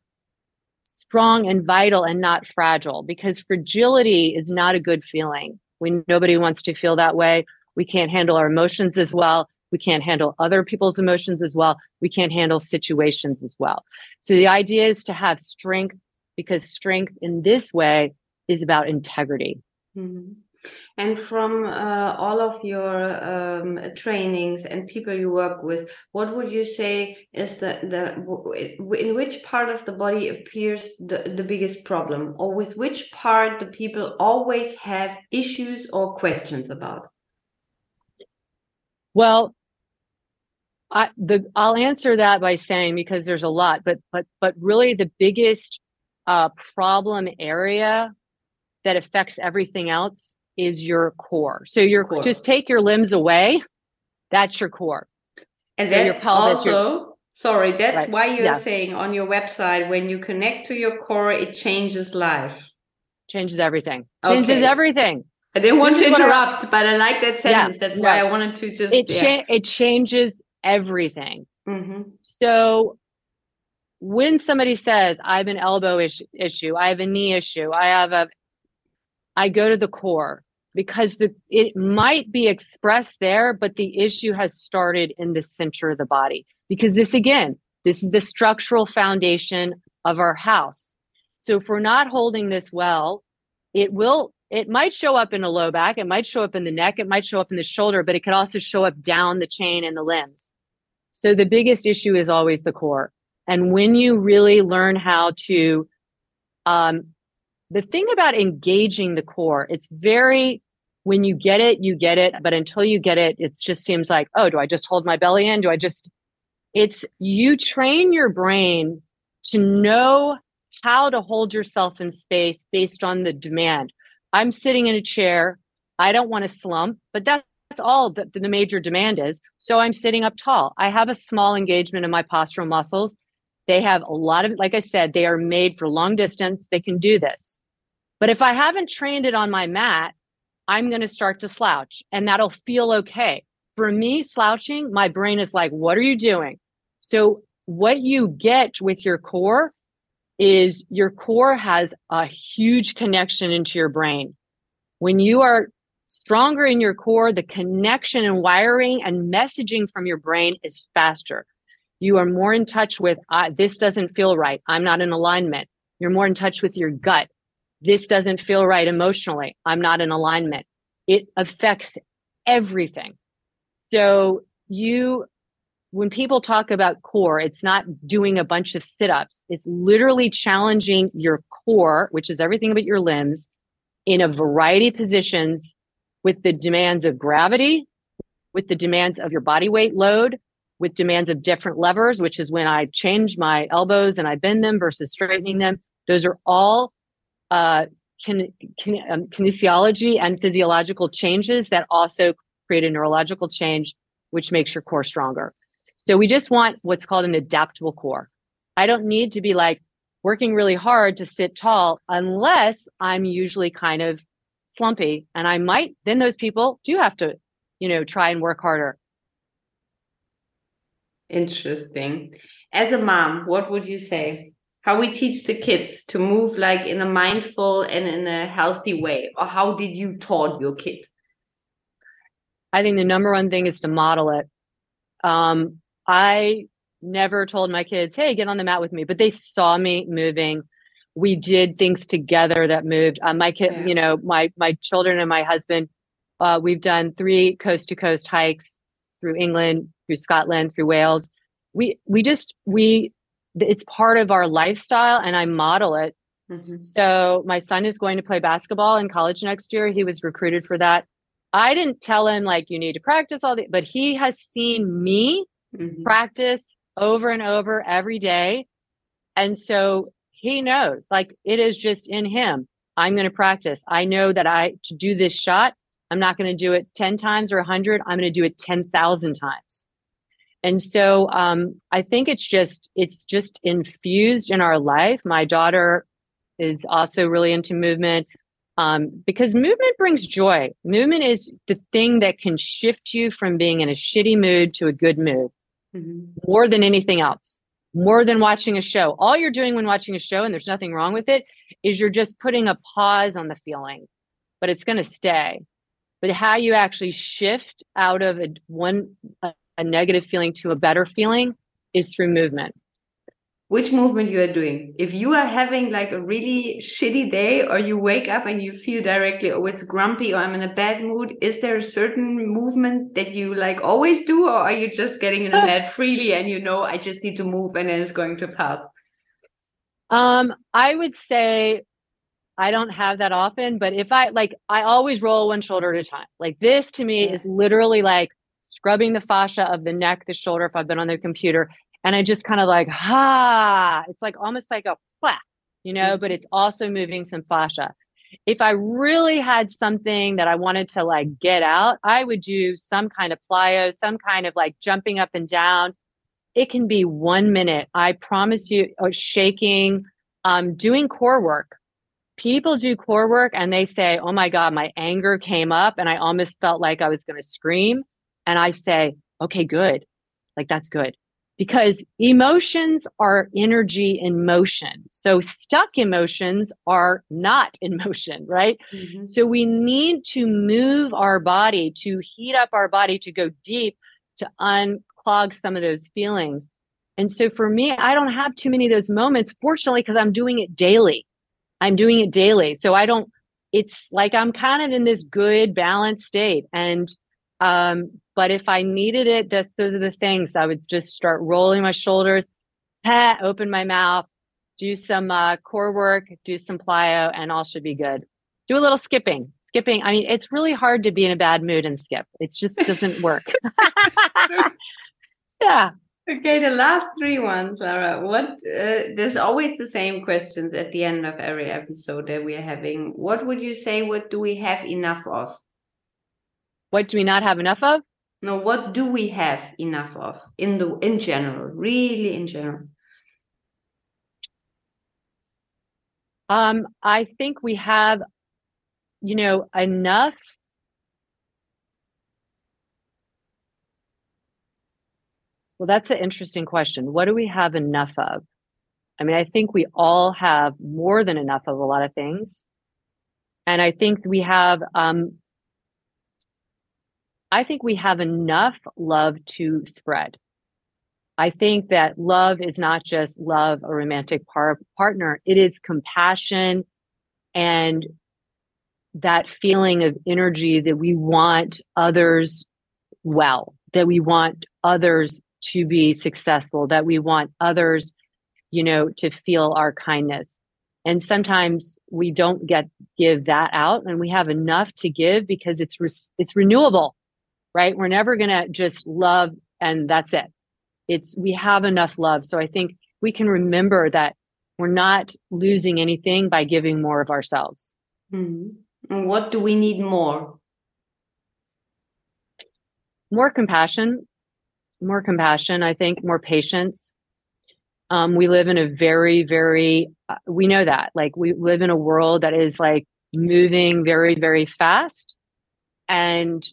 strong and vital and not fragile because fragility is not a good feeling. We nobody wants to feel that way. We can't handle our emotions as well. We can't handle other people's emotions as well. We can't handle situations as well. So the idea is to have strength because strength in this way is about integrity. Mm-hmm. And from uh, all of your um, trainings and people you work with, what would you say is the the in which part of the body appears the, the biggest problem, or with which part the people always have issues or questions about? Well, I the I'll answer that by saying because there's a lot, but but but really the biggest uh, problem area that affects everything else is your core. So your core. just take your limbs away. That's your core. And so that's pelvis, also your, sorry. That's right. why you're yeah. saying on your website when you connect to your core, it changes life. Changes everything. Changes okay. everything. I didn't want to interrupt, I, but I like that sentence. Yeah, that's why I wanted to just. It cha- it changes everything. Mm-hmm. So when somebody says, "I have an elbow issue, I have a knee issue, I have a, I go to the core because the it might be expressed there but the issue has started in the center of the body because this again this is the structural foundation of our house so if we're not holding this well it will it might show up in the low back it might show up in the neck it might show up in the shoulder but it could also show up down the chain in the limbs So the biggest issue is always the core. And when you really learn how to, um, the thing about engaging the core, it's very, when you get it, you get it. But until you get it, it just seems like, oh, do I just hold my belly in? Do I just, it's you train your brain to know how to hold yourself in space based on the demand. I'm sitting in a chair. I don't want to slump, but that's all that the major demand is. So I'm sitting up tall. I have a small engagement in my postural muscles. They have a lot of, like I said, they are made for long distance. They can do this. But if I haven't trained it on my mat, I'm going to start to slouch and that'll feel okay. For me, slouching, my brain is like, what are you doing? So, what you get with your core is your core has a huge connection into your brain. When you are stronger in your core, the connection and wiring and messaging from your brain is faster. You are more in touch with, uh, this doesn't feel right. I'm not in alignment. You're more in touch with your gut. This doesn't feel right emotionally. I'm not in alignment. It affects everything. So you, when people talk about core, it's not doing a bunch of sit ups. It's literally challenging your core, which is everything about your limbs in a variety of positions with the demands of gravity, with the demands of your body weight load, with demands of different levers, which is when I change my elbows and I bend them versus straightening them. Those are all uh, kin- kin- um, kinesiology and physiological changes that also create a neurological change, which makes your core stronger. So we just want what's called an adaptable core. I don't need to be like working really hard to sit tall unless I'm usually kind of slumpy and I might, then those people do have to, you know, try and work harder. Interesting. As a mom, what would you say? How we teach the kids to move like in a mindful and in a healthy way? Or how did you taught your kid? I think the number one thing is to model it. Um, I never told my kids, hey, get on the mat with me, but they saw me moving we did things together that moved. Uh, my kid, yeah. you know, my my children and my husband, uh, we've done three coast to coast hikes through England, through Scotland, through Wales. We we just we it's part of our lifestyle, and I model it. Mm-hmm. So my son is going to play basketball in college next year. He was recruited for that. I didn't tell him like you need to practice all the, but he has seen me mm-hmm. practice over and over every day. And so he knows like it is just in him. I'm going to practice. I know that i to do this shot i'm not going to do it 10 times or 100 i'm going to do it 10,000 times. And so um, i think it's just it's just infused in our life. My daughter is also really into movement um, because movement brings joy. Movement is the thing that can shift you from being in a shitty mood to a good mood mm-hmm. more than anything else more than watching a show. All you're doing when watching a show, and there's nothing wrong with it, is you're just putting a pause on the feeling, but it's going to stay. But how you actually shift out of a one a, a negative feeling to a better feeling is through movement which movement you are doing. If you are having like a really shitty day or you wake up and you feel directly, oh, it's grumpy or I'm in a bad mood, is there a certain movement that you like always do? Or are you just getting in a <laughs> bed freely and you know, I just need to move and then it's going to pass? Um, I would say I don't have that often, but if I like, I always roll one shoulder at a time. Like this to me yeah. is literally like scrubbing the fascia of the neck, the shoulder, if I've been on the computer, and I just kind of like, ha, it's like almost like a flap, you know, mm-hmm. but it's also moving some fascia. If I really had something that I wanted to like get out, I would do some kind of plyo, some kind of like jumping up and down. It can be one minute. I promise you, or shaking, um, doing core work. People do core work and they say, Oh my God, my anger came up and I almost felt like I was going to scream. And I say, Okay, good. Like that's good because emotions are energy in motion. So stuck emotions are not in motion, right? Mm-hmm. So we need to move our body to heat up our body to go deep to unclog some of those feelings. And so for me, I don't have too many of those moments, fortunately, because I'm doing it daily. I'm doing it daily. So I don't, it's like I'm kind of in this good balanced state. And um, But if I needed it, that's those are the things I would just start rolling my shoulders, open my mouth, do some uh, core work, do some plyo, and all should be good. Do a little skipping. Skipping. I mean, it's really hard to be in a bad mood and skip. It just doesn't work. <laughs> <laughs> yeah. Okay, the last three ones, Lara. What? Uh, there's always the same questions at the end of every episode that we are having. What would you say? What do we have enough of? What do we not have enough of? No, what do we have enough of in the in general? Really, in general. Um, I think we have, you know, enough Well, that's an interesting question. What do we have enough of? I mean, I think we all have more than enough of a lot of things. And I think we have, um, I think we have enough love to spread. I think that love is not just love a romantic par- partner, it is compassion and that feeling of energy that we want others well, that we want others to be successful, that we want others, you know, to feel our kindness. And sometimes we don't get give that out and we have enough to give because it's re- it's renewable, right? We're never going to just love and that's it. It's we have enough love. So I think we can remember that we're not losing anything by giving more of ourselves. Mm-hmm. And what do we need more? More compassion, more compassion, I think, more patience. Um, we live in a very, very, uh, we know that, like, we live in a world that is like moving very, very fast. And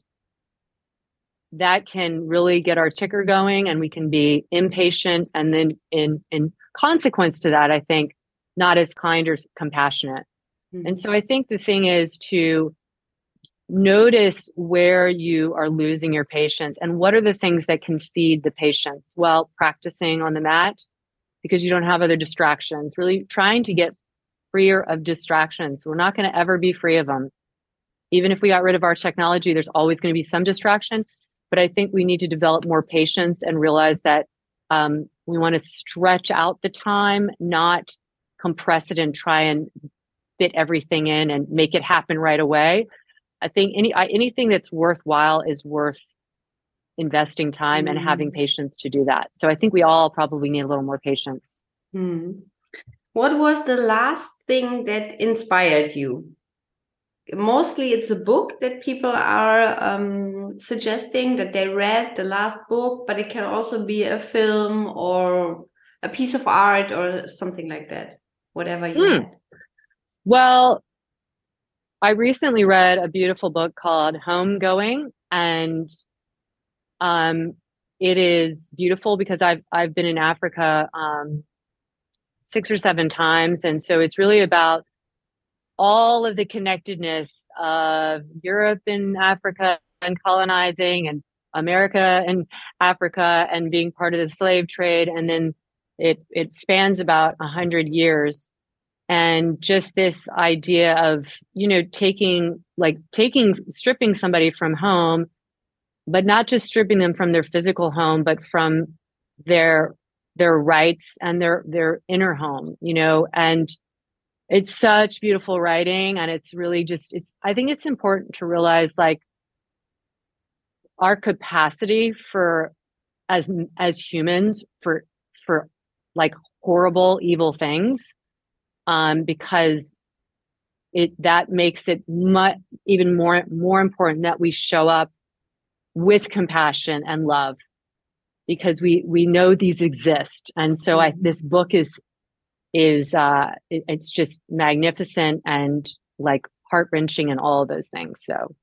that can really get our ticker going and we can be impatient. And then, in, in consequence to that, I think, not as kind or compassionate. Mm-hmm. And so I think the thing is to notice where you are losing your patience and what are the things that can feed the patience well practicing on the mat because you don't have other distractions really trying to get freer of distractions we're not going to ever be free of them even if we got rid of our technology there's always going to be some distraction but i think we need to develop more patience and realize that um, we want to stretch out the time not compress it and try and fit everything in and make it happen right away I think any anything that's worthwhile is worth investing time mm. and having mm. patience to do that. So I think we all probably need a little more patience. Mm. What was the last thing that inspired you? Mostly it's a book that people are um, suggesting that they read the last book, but it can also be a film or a piece of art or something like that, whatever you mm. Well, I recently read a beautiful book called Homegoing, and um, it is beautiful because I've I've been in Africa um, six or seven times, and so it's really about all of the connectedness of Europe and Africa and colonizing, and America and Africa, and being part of the slave trade, and then it it spans about a hundred years. And just this idea of you know taking like taking stripping somebody from home but not just stripping them from their physical home but from their their rights and their their inner home you know? And it's such beautiful writing and it's really just it's i think it's important to realize like our capacity for as as humans for for like horrible evil things um, because it that makes it much even more more important that we show up with compassion and love because we we know these exist and so i mm-hmm. this book is is uh it, it's just magnificent and like heart wrenching and all of those things so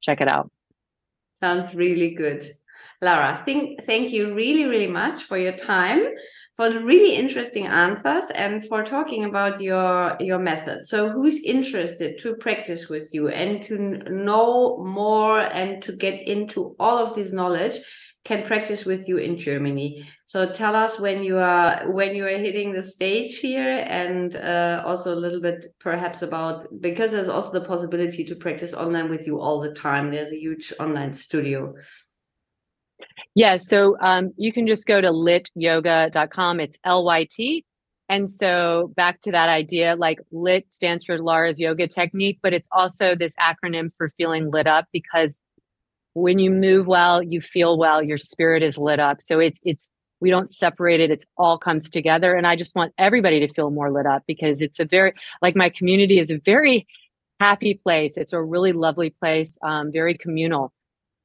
check it out sounds really good lara thank thank you really really much for your time for the really interesting answers and for talking about your your method. So who's interested to practice with you and to know more and to get into all of this knowledge can practice with you in Germany. So tell us when you are when you are hitting the stage here and uh, also a little bit perhaps about because there's also the possibility to practice online with you all the time. There's a huge online studio. Yeah, so um, you can just go to lytyoga.com. It's L Y T. And so back to that idea, like lit stands for Lara's yoga technique, but it's also this acronym for feeling lit up because when you move well, you feel well, your spirit is lit up. So it's it's we don't separate it, it's all comes together. And I just want everybody to feel more lit up because it's a very like my community is a very happy place. It's a really lovely place, um, very communal.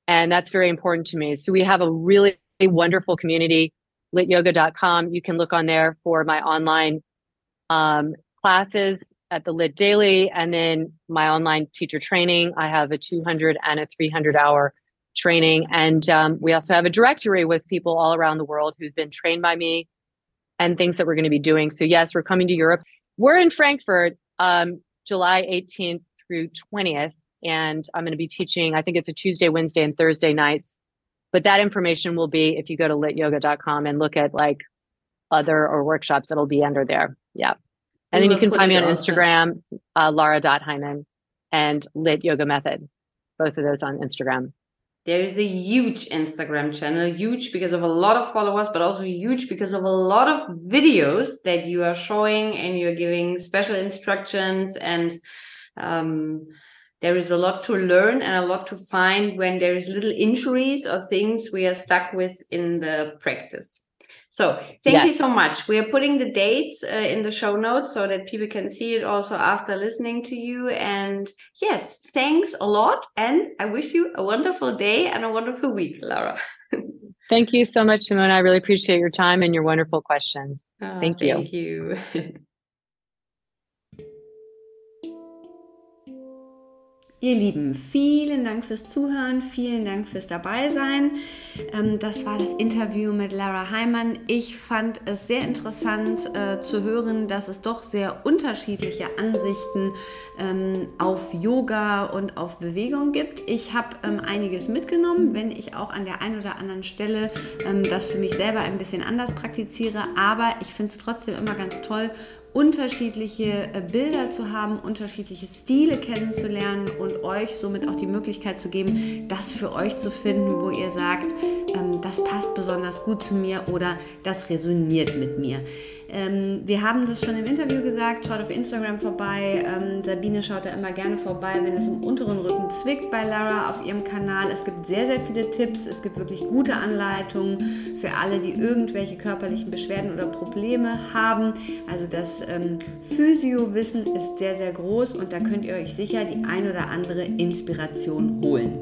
And that's very important to me. So we have a really wonderful community, lytyoga.com. You can look on there for my online um, classes at the LYT Daily and then my online teacher training. I have a 200 and a 300 hour training. And um, we also have a directory with people all around the world who've been trained by me and things that we're going to be doing. So, yes, we're coming to Europe. We're in Frankfurt um, July 18th through 20th. And I'm going to be teaching, I think it's a Tuesday, Wednesday, and Thursday nights. But that information will be if you go to lytyoga.com and look at like other or workshops that'll be under there. Yeah. And we then you can find me on Instagram, uh, Lara.Heimann and LYT Yoga Method. Both of those on Instagram. There is a huge Instagram channel, huge because of a lot of followers, but also huge because of a lot of videos that you are showing and you're giving special instructions. And um, there is a lot to learn and a lot to find when there is little injuries or things we are stuck with in the practice. So thank yes. you so much. We are putting the dates uh, in the show notes so that people can see it also after listening to you. And yes, thanks a lot. And I wish you a wonderful day and a wonderful week, Lara. <laughs> thank you so much, Simone. I really appreciate your time and your wonderful questions. Oh, thank you. Thank you. <laughs> Ihr Lieben, vielen Dank fürs Zuhören, vielen Dank fürs Dabeisein. Ähm, das war das Interview mit Lara Heimann. Ich fand es sehr interessant äh, zu hören, dass es doch sehr unterschiedliche Ansichten ähm, auf Yoga und auf Bewegung gibt. Ich habe ähm, einiges mitgenommen, wenn ich auch an der einen oder anderen Stelle das für mich selber ein bisschen anders praktiziere. Aber ich finde es trotzdem immer ganz toll unterschiedliche äh, Bilder zu haben, unterschiedliche Stile kennenzulernen und euch somit auch die Möglichkeit zu geben, das für euch zu finden, wo ihr sagt, ähm, das passt besonders gut zu mir oder das resoniert mit mir. Ähm, wir haben das schon im Interview gesagt, schaut auf Instagram vorbei. Ähm, Sabine schaut da immer gerne vorbei, wenn es im unteren Rücken zwickt bei Lara auf ihrem Kanal. Es gibt sehr, sehr viele Tipps. Es gibt wirklich gute Anleitungen für alle, die irgendwelche körperlichen Beschwerden oder Probleme haben. Also das ähm, Physio-Wissen ist sehr, sehr groß und da könnt ihr euch sicher die ein oder andere Inspiration holen.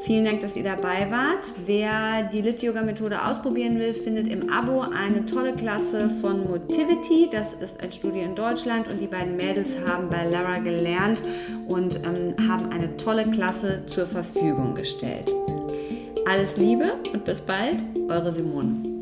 Vielen Dank, dass ihr dabei wart. Wer die Lit-Yoga-Methode ausprobieren will, findet im Abo eine tolle Klasse von Motivity. Das ist ein Studio in Deutschland und die beiden Mädels haben bei Lara gelernt und ähm, haben eine tolle Klasse zur Verfügung gestellt. Alles Liebe und bis bald, eure Simone.